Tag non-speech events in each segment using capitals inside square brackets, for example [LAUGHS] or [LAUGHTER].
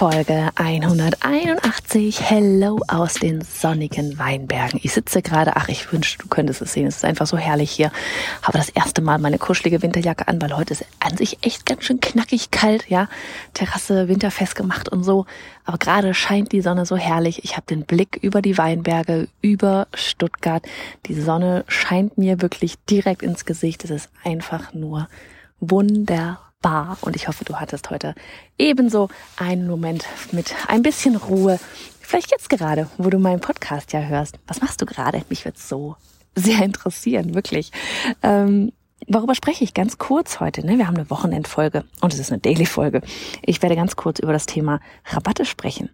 Folge 181. Hello aus den sonnigen Weinbergen. Ich sitze gerade, ach, ich wünschte, du könntest es sehen. Es ist einfach so herrlich hier. Habe das erste Mal meine kuschelige Winterjacke an, weil heute ist an sich echt ganz schön knackig kalt, ja. Terrasse winterfest gemacht und so. Aber gerade scheint die Sonne so herrlich. Ich habe den Blick über die Weinberge, über Stuttgart. Die Sonne scheint mir wirklich direkt ins Gesicht. Es ist einfach nur wunderbar bar und ich hoffe, du hattest heute ebenso einen Moment mit ein bisschen Ruhe. Vielleicht jetzt gerade, wo du meinen Podcast ja hörst. Was machst du gerade? Mich wird so sehr interessieren, wirklich. Ähm, worüber spreche ich ganz kurz heute? Ne? Wir haben eine Wochenendfolge und es ist eine Daily-Folge. Ich werde ganz kurz über das Thema Rabatte sprechen.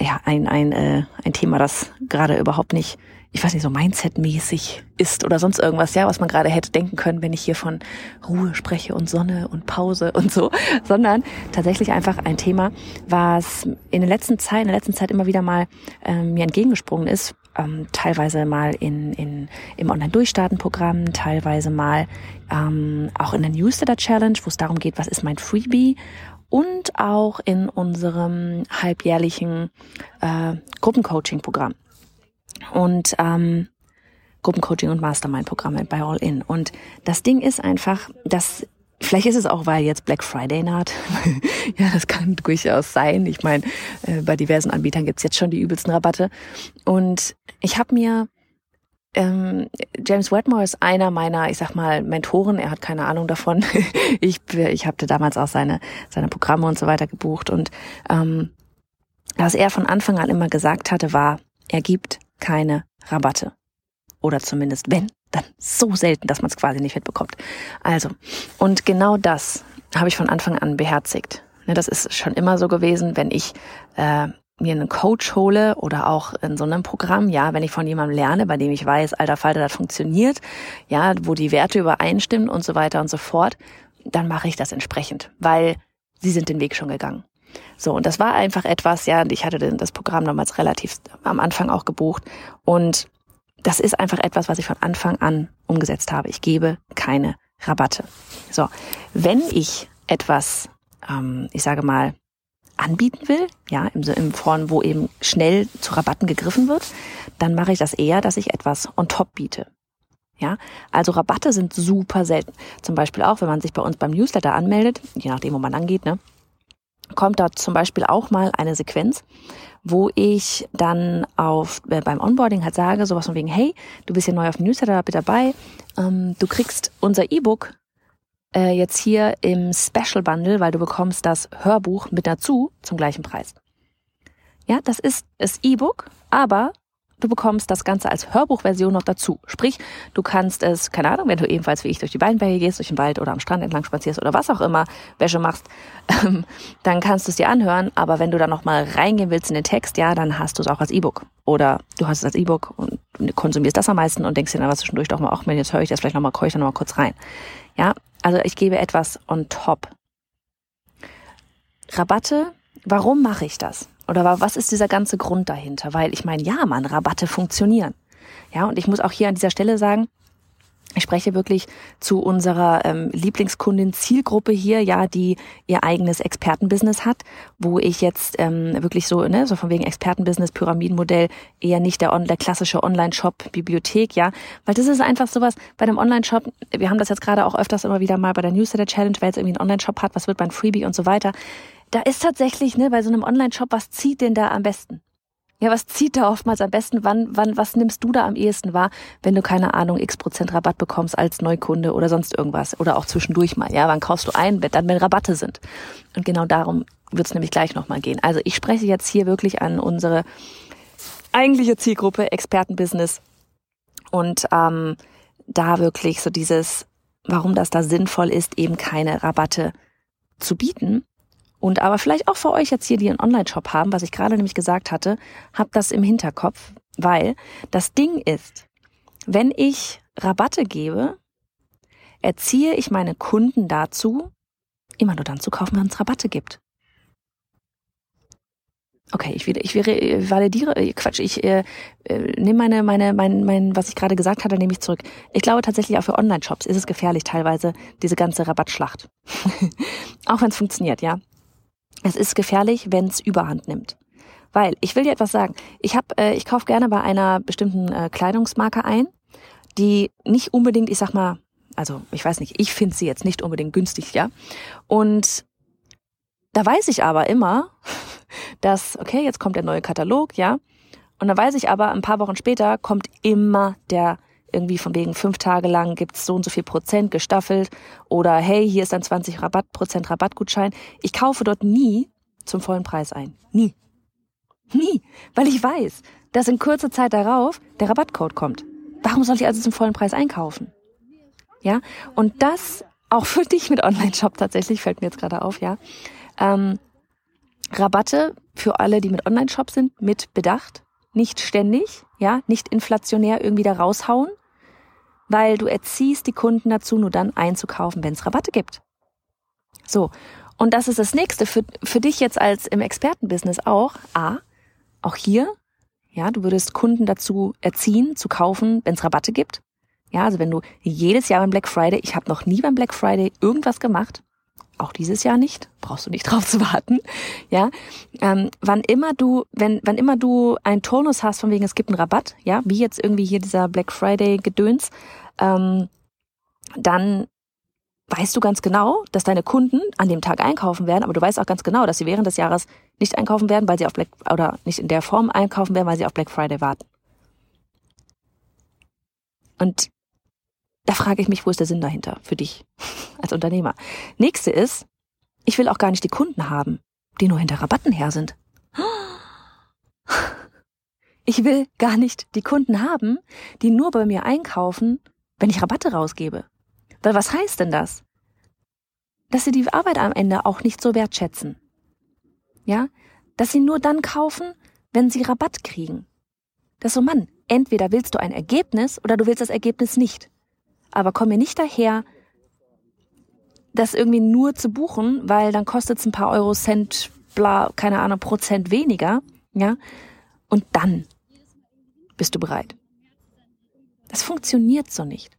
Ja, ein, ein, äh, ein Thema, das gerade überhaupt nicht ich weiß nicht, so Mindset-mäßig ist oder sonst irgendwas, ja, was man gerade hätte denken können, wenn ich hier von Ruhe spreche und Sonne und Pause und so, [LAUGHS] sondern tatsächlich einfach ein Thema, was in der letzten Zeit, in der letzten Zeit immer wieder mal ähm, mir entgegengesprungen ist, ähm, teilweise mal in, in, im Online-Durchstarten-Programm, teilweise mal ähm, auch in der Newsletter-Challenge, wo es darum geht, was ist mein Freebie und auch in unserem halbjährlichen äh, Gruppencoaching-Programm und ähm, Gruppencoaching und Mastermind-Programme bei All In. Und das Ding ist einfach, dass Vielleicht ist es auch, weil jetzt Black Friday naht. [LAUGHS] ja, das kann durchaus sein. Ich meine, äh, bei diversen Anbietern gibt's jetzt schon die übelsten Rabatte. Und ich habe mir ähm, James Wedmore ist einer meiner, ich sag mal, Mentoren. Er hat keine Ahnung davon. [LAUGHS] ich ich hatte damals auch seine seine Programme und so weiter gebucht und ähm, was er von Anfang an immer gesagt hatte, war, er gibt keine Rabatte. Oder zumindest wenn, dann so selten, dass man es quasi nicht mitbekommt. Also, und genau das habe ich von Anfang an beherzigt. Ne, das ist schon immer so gewesen, wenn ich äh, mir einen Coach hole oder auch in so einem Programm, ja, wenn ich von jemandem lerne, bei dem ich weiß, alter Falter, das funktioniert, ja, wo die Werte übereinstimmen und so weiter und so fort, dann mache ich das entsprechend, weil sie sind den Weg schon gegangen. So, und das war einfach etwas, ja, ich hatte das Programm damals relativ am Anfang auch gebucht und das ist einfach etwas, was ich von Anfang an umgesetzt habe. Ich gebe keine Rabatte. So, wenn ich etwas, ähm, ich sage mal, anbieten will, ja, im, im Form, wo eben schnell zu Rabatten gegriffen wird, dann mache ich das eher, dass ich etwas on top biete. Ja, also Rabatte sind super selten. Zum Beispiel auch, wenn man sich bei uns beim Newsletter anmeldet, je nachdem, wo man angeht, ne, kommt da zum Beispiel auch mal eine Sequenz, wo ich dann auf äh, beim Onboarding halt sage, sowas von wegen, hey, du bist hier neu auf dem Newsletter, bitte dabei, ähm, du kriegst unser E-Book äh, jetzt hier im Special Bundle, weil du bekommst das Hörbuch mit dazu zum gleichen Preis. Ja, das ist das E-Book, aber du bekommst das Ganze als Hörbuchversion noch dazu. Sprich, du kannst es, keine Ahnung, wenn du ebenfalls wie ich durch die Weinberge gehst, durch den Wald oder am Strand entlang spazierst oder was auch immer, Wäsche machst, [LAUGHS] ähm, dann kannst du es dir anhören. Aber wenn du dann nochmal reingehen willst in den Text, ja, dann hast du es auch als E-Book. Oder du hast es als E-Book und konsumierst das am meisten und denkst dir dann was zwischendurch doch mal, ach, jetzt höre ich das vielleicht nochmal, koche ich da nochmal kurz rein. Ja, also ich gebe etwas on top. Rabatte, warum mache ich das? Oder was ist dieser ganze Grund dahinter? Weil ich meine, ja, man, Rabatte funktionieren. Ja, und ich muss auch hier an dieser Stelle sagen, ich spreche wirklich zu unserer ähm, Lieblingskundin Zielgruppe hier, ja, die ihr eigenes Expertenbusiness hat, wo ich jetzt ähm, wirklich so, ne, so von wegen Expertenbusiness, Pyramidenmodell, eher nicht der, der klassische Online-Shop, Bibliothek, ja, weil das ist einfach sowas bei einem Online-Shop, wir haben das jetzt gerade auch öfters immer wieder mal bei der Newsletter-Challenge, wer jetzt irgendwie einen Online-Shop hat, was wird beim Freebie und so weiter, da ist tatsächlich, ne, bei so einem Online-Shop, was zieht denn da am besten? Ja, was zieht da oftmals am besten? Wann, wann, was nimmst du da am ehesten wahr, wenn du keine Ahnung, x Prozent Rabatt bekommst als Neukunde oder sonst irgendwas oder auch zwischendurch mal? Ja, wann kaufst du ein, dann wenn Rabatte sind? Und genau darum wird es nämlich gleich nochmal gehen. Also ich spreche jetzt hier wirklich an unsere eigentliche Zielgruppe, Expertenbusiness. Und ähm, da wirklich so dieses, warum das da sinnvoll ist, eben keine Rabatte zu bieten. Und aber vielleicht auch für euch jetzt hier, die einen Online-Shop haben, was ich gerade nämlich gesagt hatte, habt das im Hinterkopf, weil das Ding ist, wenn ich Rabatte gebe, erziehe ich meine Kunden dazu, immer nur dann zu kaufen, wenn es Rabatte gibt. Okay, ich, wieder, ich validiere, äh, Quatsch, ich äh, äh, nehme meine, meine, mein, mein, was ich gerade gesagt hatte, nehme ich zurück. Ich glaube tatsächlich auch für Online-Shops ist es gefährlich teilweise, diese ganze Rabattschlacht. [LAUGHS] auch wenn es funktioniert, ja. Es ist gefährlich, wenn es Überhand nimmt. Weil, ich will dir etwas sagen, ich hab, äh, ich kaufe gerne bei einer bestimmten äh, Kleidungsmarke ein, die nicht unbedingt, ich sag mal, also ich weiß nicht, ich finde sie jetzt nicht unbedingt günstig, ja. Und da weiß ich aber immer, [LAUGHS] dass, okay, jetzt kommt der neue Katalog, ja. Und dann weiß ich aber, ein paar Wochen später kommt immer der irgendwie von wegen fünf Tage lang gibt's so und so viel Prozent gestaffelt oder hey, hier ist ein 20 Rabatt, Prozent Rabattgutschein. Ich kaufe dort nie zum vollen Preis ein. Nie. Nie. Weil ich weiß, dass in kurzer Zeit darauf der Rabattcode kommt. Warum soll ich also zum vollen Preis einkaufen? Ja, und das auch für dich mit Online-Shop tatsächlich, fällt mir jetzt gerade auf, ja. Ähm, Rabatte für alle, die mit Online-Shop sind, mit Bedacht. Nicht ständig, ja, nicht inflationär irgendwie da raushauen, weil du erziehst die Kunden dazu, nur dann einzukaufen, wenn es Rabatte gibt. So. Und das ist das nächste für, für dich jetzt als im Expertenbusiness auch. A, auch hier, ja, du würdest Kunden dazu erziehen, zu kaufen, wenn es Rabatte gibt. Ja, also wenn du jedes Jahr beim Black Friday, ich habe noch nie beim Black Friday irgendwas gemacht, auch dieses Jahr nicht, brauchst du nicht [LAUGHS] drauf zu warten. Ja, ähm, wann immer du, wenn, wann immer du einen Turnus hast, von wegen es gibt einen Rabatt, ja, wie jetzt irgendwie hier dieser Black Friday Gedöns, ähm, dann weißt du ganz genau, dass deine Kunden an dem Tag einkaufen werden, aber du weißt auch ganz genau, dass sie während des Jahres nicht einkaufen werden, weil sie auf Black oder nicht in der Form einkaufen werden, weil sie auf Black Friday warten. Und da frage ich mich, wo ist der Sinn dahinter für dich [LAUGHS] als Unternehmer? Nächste ist, ich will auch gar nicht die Kunden haben, die nur hinter Rabatten her sind. [GASPS] Ich will gar nicht die Kunden haben, die nur bei mir einkaufen, wenn ich Rabatte rausgebe. Weil was heißt denn das? Dass sie die Arbeit am Ende auch nicht so wertschätzen. Ja? Dass sie nur dann kaufen, wenn sie Rabatt kriegen. Das so, Mann, entweder willst du ein Ergebnis oder du willst das Ergebnis nicht aber komm mir nicht daher, das irgendwie nur zu buchen, weil dann kostet es ein paar Euro Cent, bla, keine Ahnung, Prozent weniger, ja, und dann bist du bereit. Das funktioniert so nicht.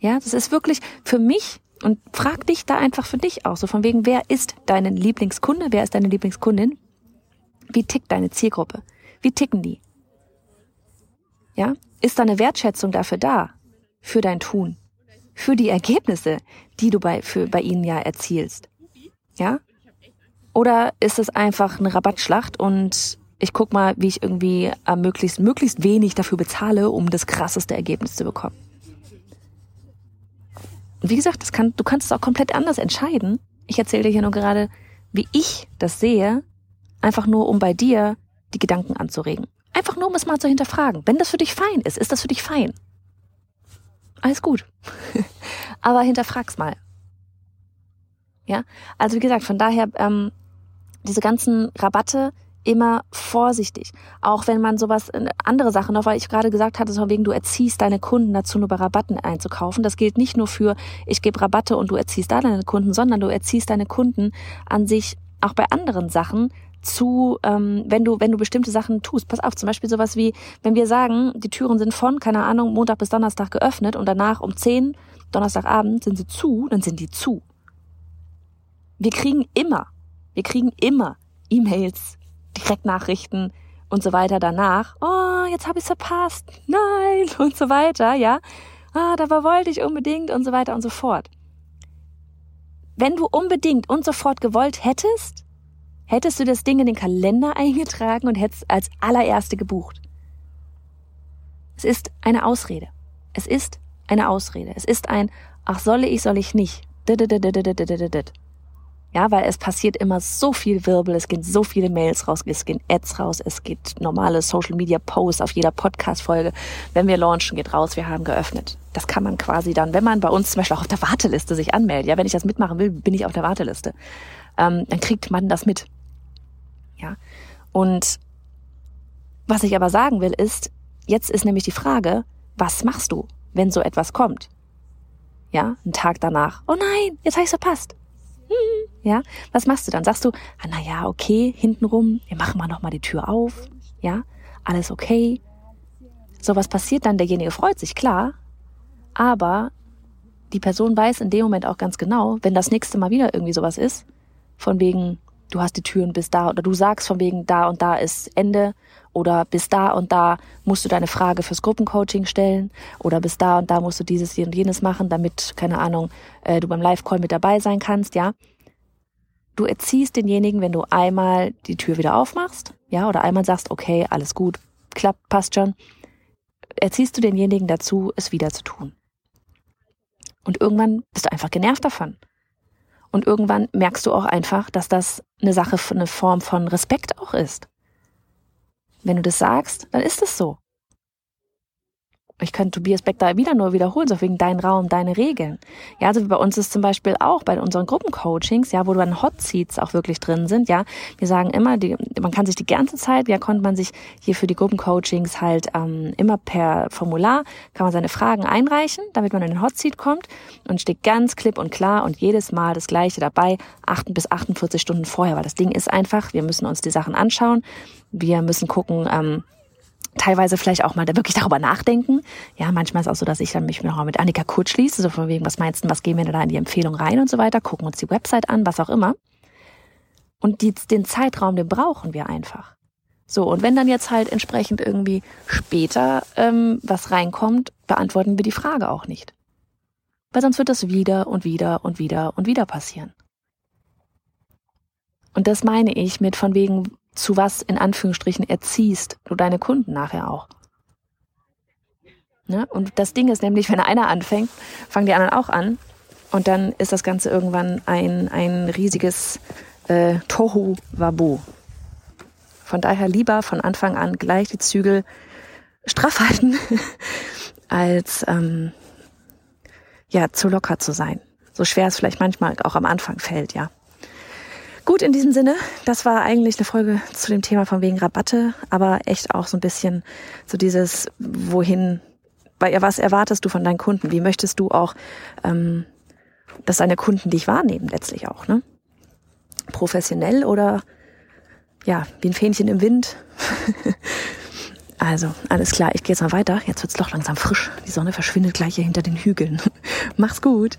Ja, das ist wirklich für mich und frag dich da einfach für dich auch, so von wegen, wer ist dein Lieblingskunde, wer ist deine Lieblingskundin? Wie tickt deine Zielgruppe? Wie ticken die? Ja, ist da eine Wertschätzung dafür da? Für dein Tun, für die Ergebnisse, die du bei, für, bei ihnen ja erzielst. Ja? Oder ist es einfach eine Rabattschlacht und ich guck mal, wie ich irgendwie äh, möglichst, möglichst wenig dafür bezahle, um das krasseste Ergebnis zu bekommen. Und wie gesagt, das kann, du kannst es auch komplett anders entscheiden. Ich erzähle dir hier nur gerade, wie ich das sehe, einfach nur um bei dir die Gedanken anzuregen. Einfach nur, um es mal zu hinterfragen. Wenn das für dich fein ist, ist das für dich fein alles gut. [LAUGHS] Aber hinterfrag's mal. Ja, also wie gesagt, von daher ähm, diese ganzen Rabatte immer vorsichtig. Auch wenn man sowas, äh, andere Sachen noch, weil ich gerade gesagt hatte, so wegen du erziehst deine Kunden dazu, nur bei Rabatten einzukaufen. Das gilt nicht nur für, ich gebe Rabatte und du erziehst da deine Kunden, sondern du erziehst deine Kunden an sich auch bei anderen Sachen zu, ähm, wenn du, wenn du bestimmte Sachen tust. Pass auf, zum Beispiel sowas wie, wenn wir sagen, die Türen sind von, keine Ahnung, Montag bis Donnerstag geöffnet und danach um 10, Donnerstagabend sind sie zu, dann sind die zu. Wir kriegen immer, wir kriegen immer E-Mails, Direktnachrichten und so weiter danach. Oh, jetzt habe ich verpasst. Nein [LAUGHS] und so weiter, ja. Ah, dabei wollte ich unbedingt und so weiter und so fort. Wenn du unbedingt und sofort gewollt hättest, hättest du das Ding in den Kalender eingetragen und hättest als allererste gebucht. Es ist eine Ausrede. Es ist eine Ausrede. Es ist ein, ach solle ich, soll ich nicht. Ja, weil es passiert immer so viel Wirbel, es gehen so viele Mails raus, es gehen Ads raus, es geht normale Social Media Posts auf jeder Podcast-Folge. Wenn wir launchen, geht raus, wir haben geöffnet. Das kann man quasi dann, wenn man bei uns zum Beispiel auch auf der Warteliste sich anmeldet, ja, wenn ich das mitmachen will, bin ich auf der Warteliste, ähm, dann kriegt man das mit. Ja. Und was ich aber sagen will, ist, jetzt ist nämlich die Frage, was machst du, wenn so etwas kommt? Ja, ein Tag danach. Oh nein, jetzt habe ich verpasst. Ja, was machst du dann? Sagst du, ah, na ja, okay, hintenrum, wir machen mal noch mal die Tür auf. Ja, alles okay. So was passiert dann, derjenige freut sich, klar. Aber die Person weiß in dem Moment auch ganz genau, wenn das nächste Mal wieder irgendwie sowas ist, von wegen, du hast die Türen bis da oder du sagst von wegen, da und da ist Ende oder bis da und da musst du deine Frage fürs Gruppencoaching stellen oder bis da und da musst du dieses und jenes machen, damit, keine Ahnung, äh, du beim Live-Call mit dabei sein kannst, ja. Du erziehst denjenigen, wenn du einmal die Tür wieder aufmachst, ja, oder einmal sagst, okay, alles gut, klappt, passt schon, erziehst du denjenigen dazu, es wieder zu tun. Und irgendwann bist du einfach genervt davon. Und irgendwann merkst du auch einfach, dass das eine Sache, eine Form von Respekt auch ist. Wenn du das sagst, dann ist es so ich könnte Tobias Beck da wieder nur wiederholen, so wegen dein Raum, deine Regeln. Ja, also bei uns ist zum Beispiel auch bei unseren Gruppencoachings, ja, wo dann Hot Seats auch wirklich drin sind, ja. Wir sagen immer, die, man kann sich die ganze Zeit, ja, konnte man sich hier für die Gruppencoachings halt ähm, immer per Formular, kann man seine Fragen einreichen, damit man in den Hot Seat kommt und steht ganz klipp und klar und jedes Mal das Gleiche dabei, 8 bis 48 Stunden vorher, weil das Ding ist einfach, wir müssen uns die Sachen anschauen, wir müssen gucken, ähm, teilweise vielleicht auch mal da wirklich darüber nachdenken. Ja, manchmal ist es auch so, dass ich dann mich noch mal mit Annika kurz schließe, so von wegen, was meinst du, was gehen wir da in die Empfehlung rein und so weiter, gucken uns die Website an, was auch immer. Und die, den Zeitraum, den brauchen wir einfach. So, und wenn dann jetzt halt entsprechend irgendwie später ähm, was reinkommt, beantworten wir die Frage auch nicht. Weil sonst wird das wieder und wieder und wieder und wieder passieren. Und das meine ich mit von wegen, zu was in Anführungsstrichen erziehst du deine Kunden nachher auch. Ne? Und das Ding ist nämlich, wenn einer anfängt, fangen die anderen auch an. Und dann ist das Ganze irgendwann ein, ein riesiges äh, Tohu Wabu. Von daher lieber von Anfang an gleich die Zügel straff halten, [LAUGHS] als ähm, ja zu locker zu sein. So schwer es vielleicht manchmal auch am Anfang fällt, ja. Gut, in diesem Sinne, das war eigentlich eine Folge zu dem Thema von wegen Rabatte, aber echt auch so ein bisschen so dieses, wohin, was erwartest du von deinen Kunden? Wie möchtest du auch, ähm, dass deine Kunden dich wahrnehmen, letztlich auch, ne? Professionell oder ja, wie ein Fähnchen im Wind. [LAUGHS] also, alles klar, ich gehe jetzt mal weiter. Jetzt wird's doch langsam frisch. Die Sonne verschwindet gleich hier hinter den Hügeln. [LAUGHS] Mach's gut.